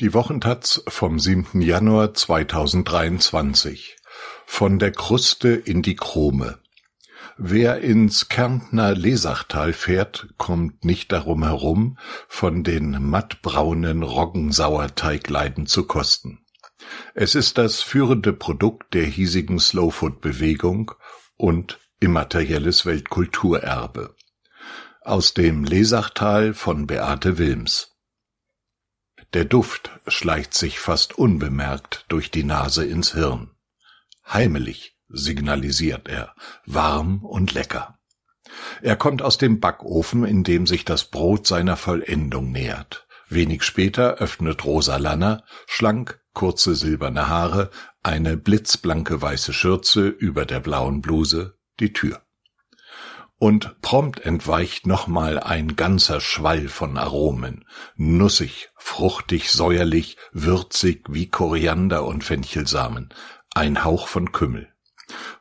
Die Wochentaz vom 7. Januar 2023 Von der Kruste in die Krome Wer ins Kärntner Lesachtal fährt, kommt nicht darum herum, von den mattbraunen Roggensauerteigleiden zu kosten. Es ist das führende Produkt der hiesigen Slowfood-Bewegung und immaterielles Weltkulturerbe. Aus dem Lesachtal von Beate Wilms der Duft schleicht sich fast unbemerkt durch die Nase ins Hirn. Heimelig, signalisiert er, warm und lecker. Er kommt aus dem Backofen, in dem sich das Brot seiner Vollendung nähert. Wenig später öffnet Rosa Lanner, schlank, kurze silberne Haare, eine blitzblanke weiße Schürze über der blauen Bluse, die Tür und prompt entweicht nochmal ein ganzer Schwall von Aromen, nussig, fruchtig, säuerlich, würzig wie Koriander und Fenchelsamen, ein Hauch von Kümmel.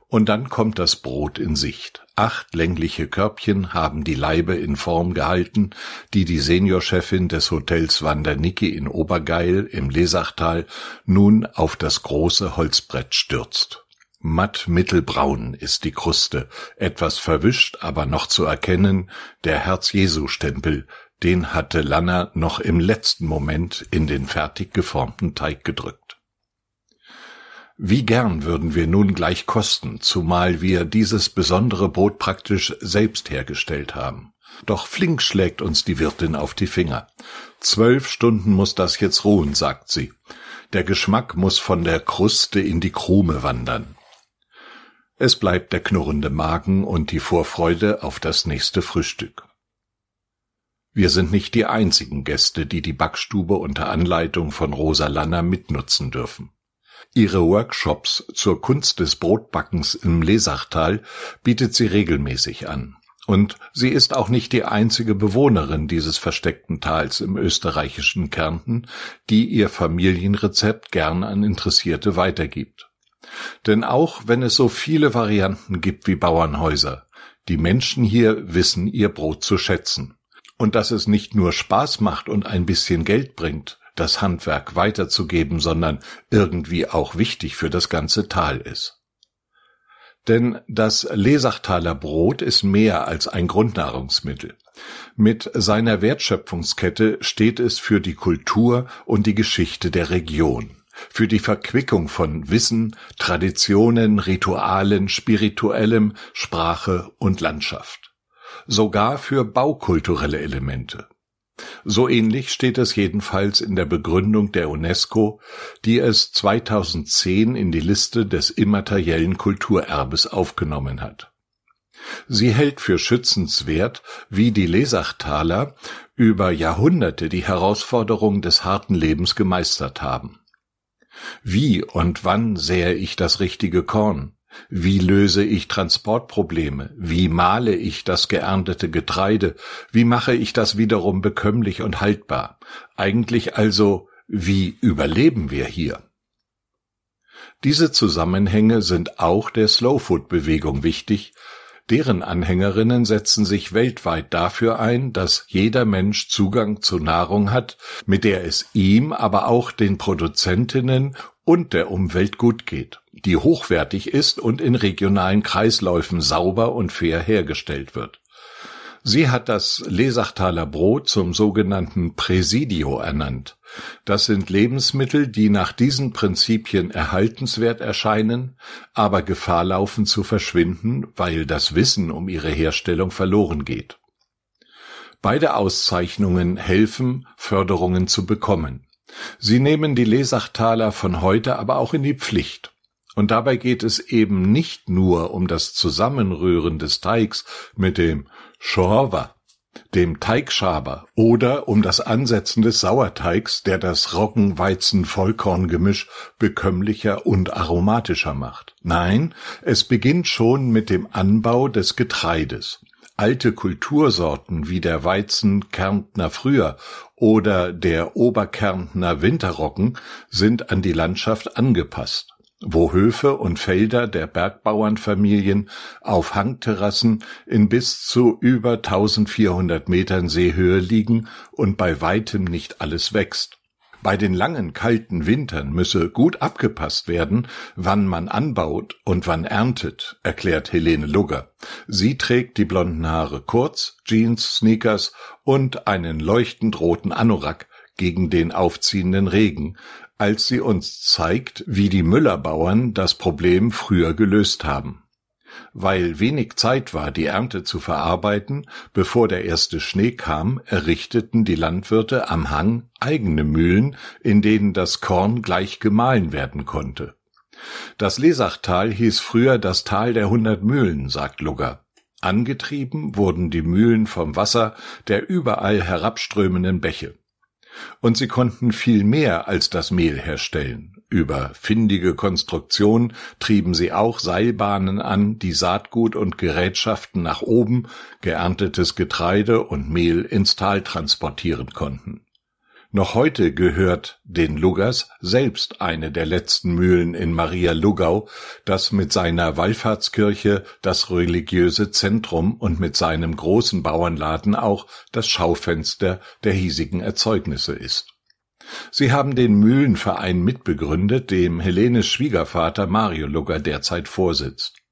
Und dann kommt das Brot in Sicht. Acht längliche Körbchen haben die Leibe in Form gehalten, die die Seniorchefin des Hotels Wandernicki in Obergeil im Lesachtal nun auf das große Holzbrett stürzt. Matt mittelbraun ist die Kruste, etwas verwischt, aber noch zu erkennen, der Herz-Jesu-Stempel, den hatte Lanner noch im letzten Moment in den fertig geformten Teig gedrückt. Wie gern würden wir nun gleich kosten, zumal wir dieses besondere Brot praktisch selbst hergestellt haben. Doch flink schlägt uns die Wirtin auf die Finger. Zwölf Stunden muss das jetzt ruhen, sagt sie. Der Geschmack muss von der Kruste in die Krume wandern. Es bleibt der knurrende Magen und die Vorfreude auf das nächste Frühstück. Wir sind nicht die einzigen Gäste, die die Backstube unter Anleitung von Rosa Lanner mitnutzen dürfen. Ihre Workshops zur Kunst des Brotbackens im Lesachtal bietet sie regelmäßig an. Und sie ist auch nicht die einzige Bewohnerin dieses versteckten Tals im österreichischen Kärnten, die ihr Familienrezept gern an Interessierte weitergibt. Denn auch wenn es so viele Varianten gibt wie Bauernhäuser, die Menschen hier wissen ihr Brot zu schätzen. Und dass es nicht nur Spaß macht und ein bisschen Geld bringt, das Handwerk weiterzugeben, sondern irgendwie auch wichtig für das ganze Tal ist. Denn das Lesachtaler Brot ist mehr als ein Grundnahrungsmittel. Mit seiner Wertschöpfungskette steht es für die Kultur und die Geschichte der Region für die Verquickung von Wissen, Traditionen, Ritualen, Spirituellem, Sprache und Landschaft. Sogar für baukulturelle Elemente. So ähnlich steht es jedenfalls in der Begründung der UNESCO, die es 2010 in die Liste des immateriellen Kulturerbes aufgenommen hat. Sie hält für schützenswert, wie die Lesachtaler über Jahrhunderte die Herausforderung des harten Lebens gemeistert haben. Wie und wann sähe ich das richtige Korn? Wie löse ich Transportprobleme? Wie male ich das geerntete Getreide? Wie mache ich das wiederum bekömmlich und haltbar? Eigentlich also, wie überleben wir hier? Diese Zusammenhänge sind auch der Slowfood-Bewegung wichtig, Deren Anhängerinnen setzen sich weltweit dafür ein, dass jeder Mensch Zugang zu Nahrung hat, mit der es ihm, aber auch den Produzentinnen und der Umwelt gut geht, die hochwertig ist und in regionalen Kreisläufen sauber und fair hergestellt wird. Sie hat das Lesachtaler Brot zum sogenannten Präsidio ernannt. Das sind Lebensmittel, die nach diesen Prinzipien erhaltenswert erscheinen, aber Gefahr laufen zu verschwinden, weil das Wissen um ihre Herstellung verloren geht. Beide Auszeichnungen helfen, Förderungen zu bekommen. Sie nehmen die Lesachtaler von heute aber auch in die Pflicht. Und dabei geht es eben nicht nur um das Zusammenrühren des Teigs mit dem Schorwa, dem Teigschaber oder um das Ansetzen des Sauerteigs, der das Roggen-Weizen-Vollkorn-Gemisch bekömmlicher und aromatischer macht. Nein, es beginnt schon mit dem Anbau des Getreides. Alte Kultursorten wie der Weizen Kärntner Früher oder der Oberkärntner Winterroggen sind an die Landschaft angepasst wo Höfe und Felder der Bergbauernfamilien auf Hangterrassen in bis zu über 1400 Metern Seehöhe liegen und bei weitem nicht alles wächst. Bei den langen kalten Wintern müsse gut abgepasst werden, wann man anbaut und wann erntet, erklärt Helene Lugger. Sie trägt die blonden Haare kurz, Jeans, Sneakers und einen leuchtend roten Anorak gegen den aufziehenden Regen, als sie uns zeigt, wie die Müllerbauern das Problem früher gelöst haben. Weil wenig Zeit war, die Ernte zu verarbeiten, bevor der erste Schnee kam, errichteten die Landwirte am Hang eigene Mühlen, in denen das Korn gleich gemahlen werden konnte. Das Lesachtal hieß früher das Tal der hundert Mühlen, sagt Lugger. Angetrieben wurden die Mühlen vom Wasser der überall herabströmenden Bäche. Und sie konnten viel mehr als das Mehl herstellen. Über findige Konstruktion trieben sie auch Seilbahnen an, die Saatgut und Gerätschaften nach oben, geerntetes Getreide und Mehl ins Tal transportieren konnten. Noch heute gehört den Luggers selbst eine der letzten Mühlen in Maria Lugau, das mit seiner Wallfahrtskirche das religiöse Zentrum und mit seinem großen Bauernladen auch das Schaufenster der hiesigen Erzeugnisse ist. Sie haben den Mühlenverein mitbegründet, dem Helenes Schwiegervater Mario Lugger derzeit vorsitzt.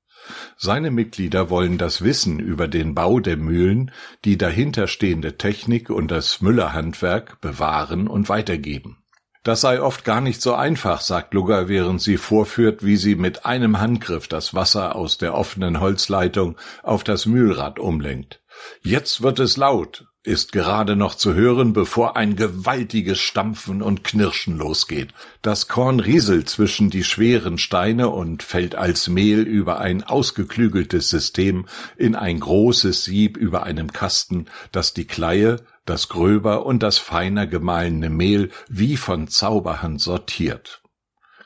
Seine Mitglieder wollen das Wissen über den Bau der Mühlen, die dahinterstehende Technik und das Müllerhandwerk bewahren und weitergeben. Das sei oft gar nicht so einfach, sagt Lugger, während sie vorführt, wie sie mit einem Handgriff das Wasser aus der offenen Holzleitung auf das Mühlrad umlenkt. Jetzt wird es laut, ist gerade noch zu hören, bevor ein gewaltiges Stampfen und Knirschen losgeht. Das Korn rieselt zwischen die schweren Steine und fällt als Mehl über ein ausgeklügeltes System in ein großes Sieb über einem Kasten, das die Kleie, das gröber und das feiner gemahlene Mehl wie von Zauberhand sortiert.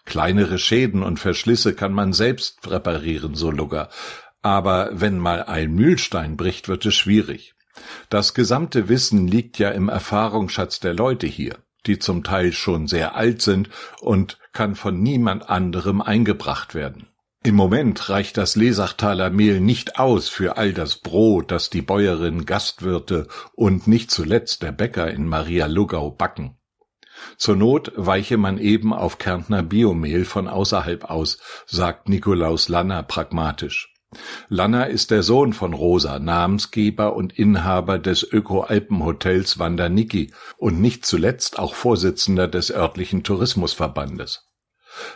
Kleinere Schäden und Verschlisse kann man selbst reparieren, so Lugger. Aber wenn mal ein Mühlstein bricht, wird es schwierig. Das gesamte Wissen liegt ja im Erfahrungsschatz der Leute hier, die zum Teil schon sehr alt sind und kann von niemand anderem eingebracht werden. Im Moment reicht das Lesachtaler Mehl nicht aus für all das Brot, das die Bäuerin, Gastwirte und nicht zuletzt der Bäcker in Maria Lugau backen. Zur Not weiche man eben auf Kärntner Biomehl von außerhalb aus, sagt Nikolaus Lanner pragmatisch. Lanner ist der Sohn von Rosa, Namensgeber und Inhaber des Öko-Alpenhotels Wandaniki und nicht zuletzt auch Vorsitzender des örtlichen Tourismusverbandes.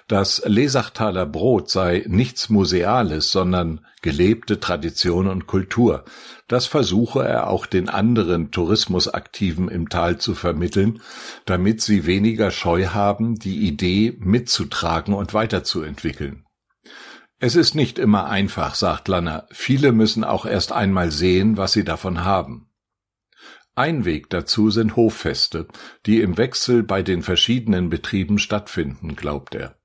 Das Lesachtaler Brot sei nichts Museales, sondern gelebte Tradition und Kultur. Das versuche er auch den anderen Tourismusaktiven im Tal zu vermitteln, damit sie weniger Scheu haben, die Idee mitzutragen und weiterzuentwickeln. Es ist nicht immer einfach, sagt Lanner. Viele müssen auch erst einmal sehen, was sie davon haben. Ein Weg dazu sind Hoffeste, die im Wechsel bei den verschiedenen Betrieben stattfinden, glaubt er.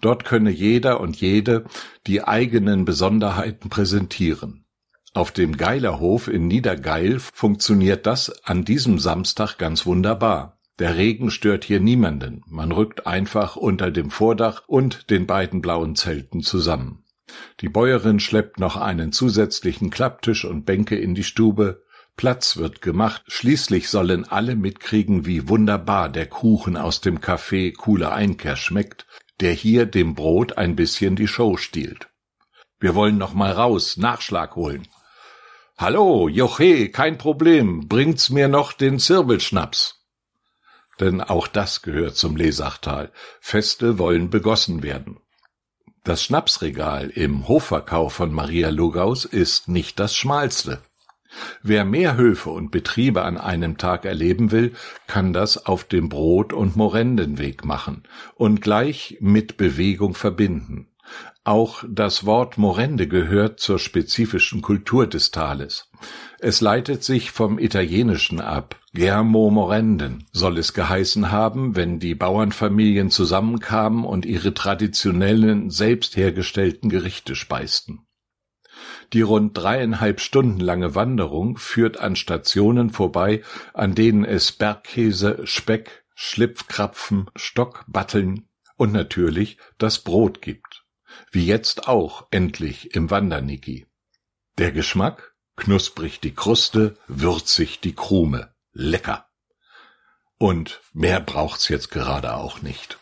Dort könne jeder und jede die eigenen Besonderheiten präsentieren. Auf dem Geilerhof in Niedergeil funktioniert das an diesem Samstag ganz wunderbar. Der Regen stört hier niemanden, man rückt einfach unter dem Vordach und den beiden blauen Zelten zusammen. Die Bäuerin schleppt noch einen zusätzlichen Klapptisch und Bänke in die Stube, Platz wird gemacht, schließlich sollen alle mitkriegen, wie wunderbar der Kuchen aus dem Café Kuhle Einkehr schmeckt, der hier dem Brot ein bisschen die Show stiehlt. Wir wollen noch mal raus, Nachschlag holen. Hallo, Joche, kein Problem, bringt's mir noch den Zirbelschnaps denn auch das gehört zum Lesachtal. Feste wollen begossen werden. Das Schnapsregal im Hofverkauf von Maria Lugaus ist nicht das schmalste. Wer mehr Höfe und Betriebe an einem Tag erleben will, kann das auf dem Brot- und Morendenweg machen und gleich mit Bewegung verbinden. Auch das Wort Morende gehört zur spezifischen Kultur des Tales. Es leitet sich vom Italienischen ab. Germo Morenden soll es geheißen haben, wenn die Bauernfamilien zusammenkamen und ihre traditionellen, selbst hergestellten Gerichte speisten. Die rund dreieinhalb Stunden lange Wanderung führt an Stationen vorbei, an denen es Bergkäse, Speck, Schlipfkrapfen, Stockbatteln und natürlich das Brot gibt. Wie jetzt auch endlich im Wanderniki. Der Geschmack? Knusprig die Kruste, würzig die Krume. Lecker. Und mehr braucht's jetzt gerade auch nicht.